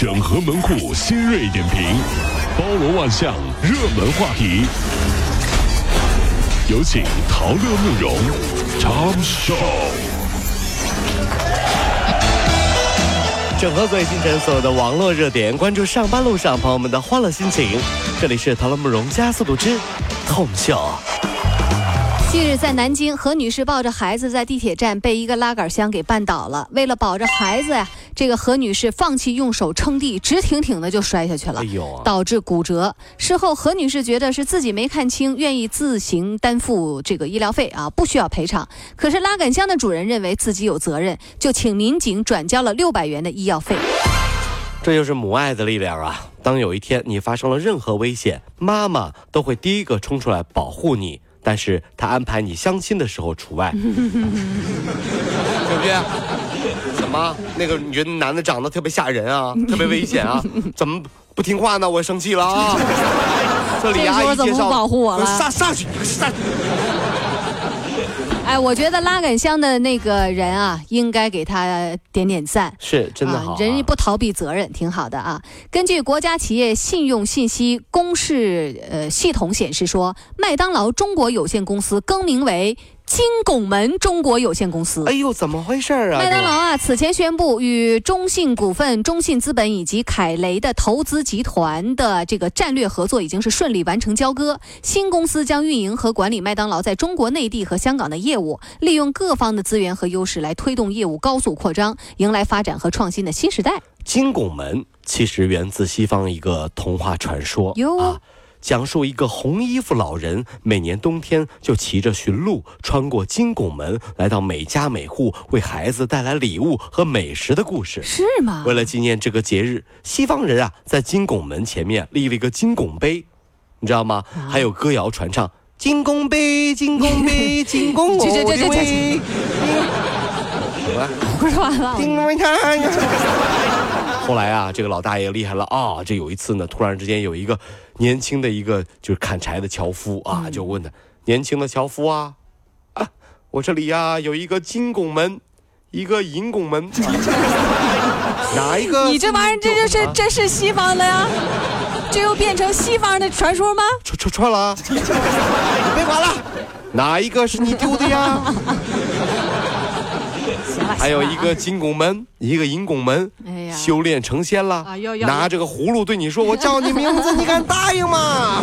整合门户新锐点评，包罗万象，热门话题。有请陶乐慕容长寿。整合最新城所有的网络热点，关注上班路上朋友们的欢乐心情。这里是陶乐慕容加速度之痛秀。近日，在南京，何女士抱着孩子在地铁站被一个拉杆箱给绊倒了。为了保着孩子呀，这个何女士放弃用手撑地，直挺挺的就摔下去了，导致骨折。事后，何女士觉得是自己没看清，愿意自行担负这个医疗费啊，不需要赔偿。可是拉杆箱的主人认为自己有责任，就请民警转交了六百元的医药费。这就是母爱的力量啊！当有一天你发生了任何危险，妈妈都会第一个冲出来保护你。但是她安排你相亲的时候除外，对不对？怎么？那个你觉得男的长得特别吓人啊，特别危险啊？怎么不听话呢？我生气了啊！这李阿姨介绍，保护我了？上上去，上。哎，我觉得拉杆箱的那个人啊，应该给他点点赞，是真的好，人家不逃避责任，挺好的啊。根据国家企业信用信息公示呃系统显示说，麦当劳中国有限公司更名为。金拱门中国有限公司，哎呦，怎么回事啊？麦当劳啊，此前宣布与中信股份、中信资本以及凯雷的投资集团的这个战略合作已经是顺利完成交割。新公司将运营和管理麦当劳在中国内地和香港的业务，利用各方的资源和优势来推动业务高速扩张，迎来发展和创新的新时代。金拱门其实源自西方一个童话传说哟。讲述一个红衣服老人每年冬天就骑着驯鹿穿过金拱门，来到每家每户为孩子带来礼物和美食的故事，是吗？为了纪念这个节日，西方人啊在金拱门前面立了一个金拱碑，你知道吗？还有歌谣传唱：金拱碑，金拱碑，金拱我的碑。什么？不说完了。后来啊，这个老大爷厉害了啊！这有一次呢，突然之间有一个年轻的一个就是砍柴的樵夫啊，就问他：“年轻的樵夫啊，啊，我这里呀有一个金拱门，一个银拱门，哪一个？你这玩意儿这就是这是西方的呀？这又变成西方的传说吗？串串串了，你 别管了，哪一个是你丢的呀？” 还有一个金拱门，一个银拱门，修炼成仙了，拿着个葫芦对你说：“我叫你名字，你敢答应吗？”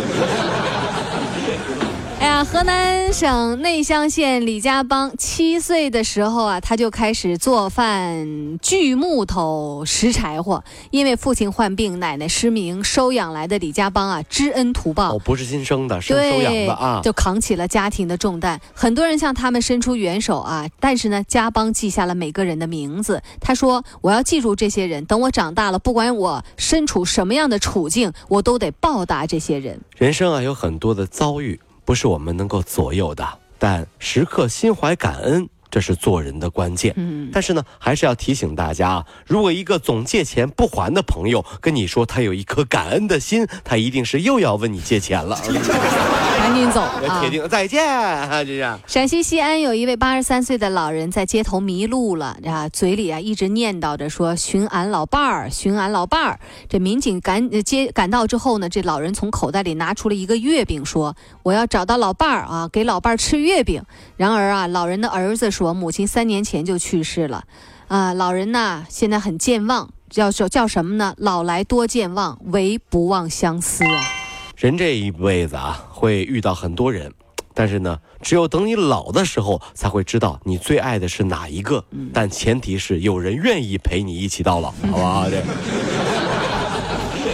哎呀，河南省内乡县李家邦七岁的时候啊，他就开始做饭、锯木头、拾柴火。因为父亲患病，奶奶失明，收养来的李家邦啊，知恩图报。哦，不是亲生的，是收养的啊，就扛起了家庭的重担。很多人向他们伸出援手啊，但是呢，家邦记下了每个人的名字。他说：“我要记住这些人，等我长大了，不管我身处什么样的处境，我都得报答这些人。”人生啊，有很多的遭遇。不是我们能够左右的，但时刻心怀感恩，这是做人的关键。嗯，但是呢，还是要提醒大家啊，如果一个总借钱不还的朋友跟你说他有一颗感恩的心，他一定是又要问你借钱了。赶紧走 啊！铁定再见，这是。陕西西安有一位八十三岁的老人在街头迷路了啊，嘴里啊一直念叨着说：“寻俺老伴儿，寻俺老伴儿。”这民警赶接赶到之后呢，这老人从口袋里拿出了一个月饼，说：“我要找到老伴儿啊，给老伴儿吃月饼。”然而啊，老人的儿子说，母亲三年前就去世了，啊，老人呢现在很健忘，叫叫叫什么呢？老来多健忘，唯不忘相思啊。人这一辈子啊，会遇到很多人，但是呢，只有等你老的时候，才会知道你最爱的是哪一个。但前提是有人愿意陪你一起到老，好不好？这。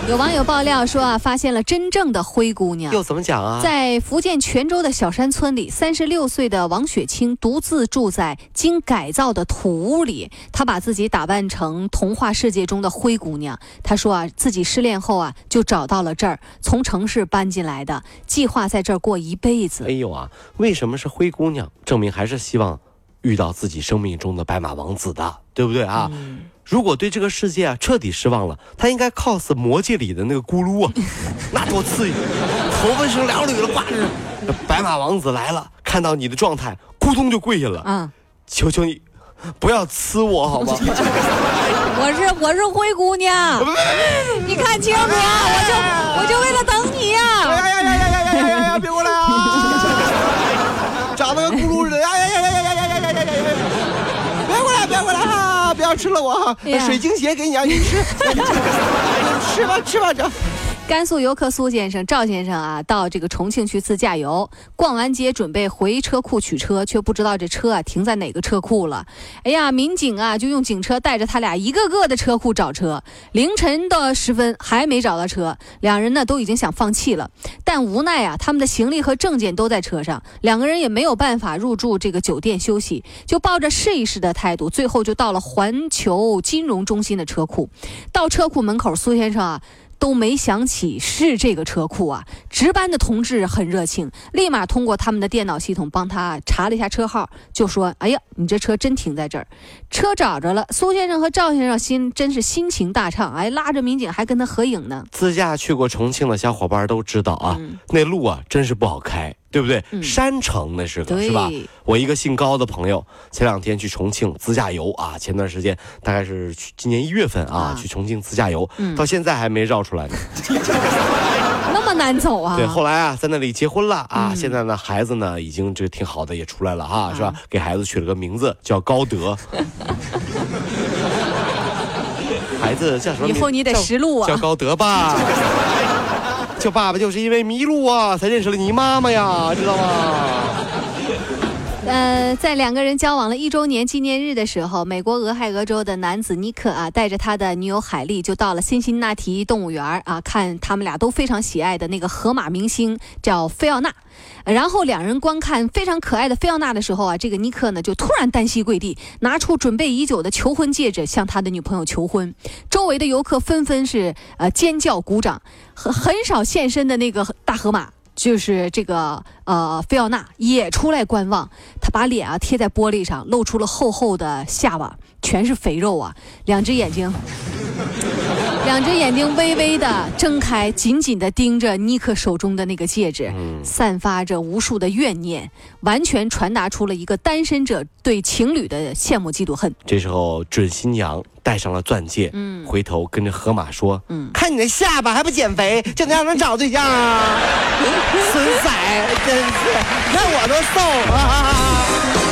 有网友爆料说啊，发现了真正的灰姑娘。又怎么讲啊？在福建泉州的小山村里，三十六岁的王雪清独自住在经改造的土屋里。她把自己打扮成童话世界中的灰姑娘。她说啊，自己失恋后啊，就找到了这儿，从城市搬进来的，计划在这儿过一辈子。哎呦啊，为什么是灰姑娘？证明还是希望遇到自己生命中的白马王子的，对不对啊？如果对这个世界啊彻底失望了，他应该 cos 魔界里的那个咕噜啊，那多刺激！头发是两缕了，挂着，白马王子来了，看到你的状态，咕咚就跪下了。嗯，求求你，不要呲我好吗？我是我是灰姑娘，你看清楚，我就我就为了等吃了我哈！水晶鞋给你啊，你吃，吃吧吃吧这。甘肃游客苏先生、赵先生啊，到这个重庆去自驾游，逛完街准备回车库取车，却不知道这车啊停在哪个车库了。哎呀，民警啊就用警车带着他俩一个个的车库找车，凌晨的时分还没找到车，两人呢都已经想放弃了，但无奈啊他们的行李和证件都在车上，两个人也没有办法入住这个酒店休息，就抱着试一试的态度，最后就到了环球金融中心的车库。到车库门口，苏先生啊。都没想起是这个车库啊！值班的同志很热情，立马通过他们的电脑系统帮他查了一下车号，就说：“哎呀，你这车真停在这儿，车找着了。”苏先生和赵先生心真是心情大畅，哎，拉着民警还跟他合影呢。自驾去过重庆的小伙伴都知道啊，那路啊真是不好开。对不对？山城那是个是吧？我一个姓高的朋友，前两天去重庆自驾游啊，前段时间大概是去今年一月份啊，去重庆自驾游，到现在还没绕出来呢。那么难走啊？对，后来啊，在那里结婚了啊，现在呢，孩子呢，已经这挺好的，也出来了哈，是吧？给孩子取了个名字叫高德。孩子叫什么？以后你得识路啊，叫高德吧。叫爸爸就是因为迷路啊，才认识了你妈妈呀，知道吗？呃，在两个人交往了一周年纪念日的时候，美国俄亥俄州的男子尼克啊，带着他的女友海莉就到了辛辛那提动物园啊，看他们俩都非常喜爱的那个河马明星叫菲奥娜。然后两人观看非常可爱的菲奥娜的时候啊，这个尼克呢就突然单膝跪地，拿出准备已久的求婚戒指向他的女朋友求婚。周围的游客纷纷是呃尖叫鼓掌，很很少现身的那个大河马。就是这个呃，菲奥娜也出来观望，她把脸啊贴在玻璃上，露出了厚厚的下巴，全是肥肉啊，两只眼睛，两只眼睛微微的睁开，紧紧的盯着尼克手中的那个戒指，散发着无数的怨念，完全传达出了一个单身者对情侣的羡慕嫉妒恨。这时候准新娘。戴上了钻戒，嗯，回头跟着河马说，嗯，看你那下巴还不减肥，就能让人找对象啊？损仔，真是，看我都瘦啊！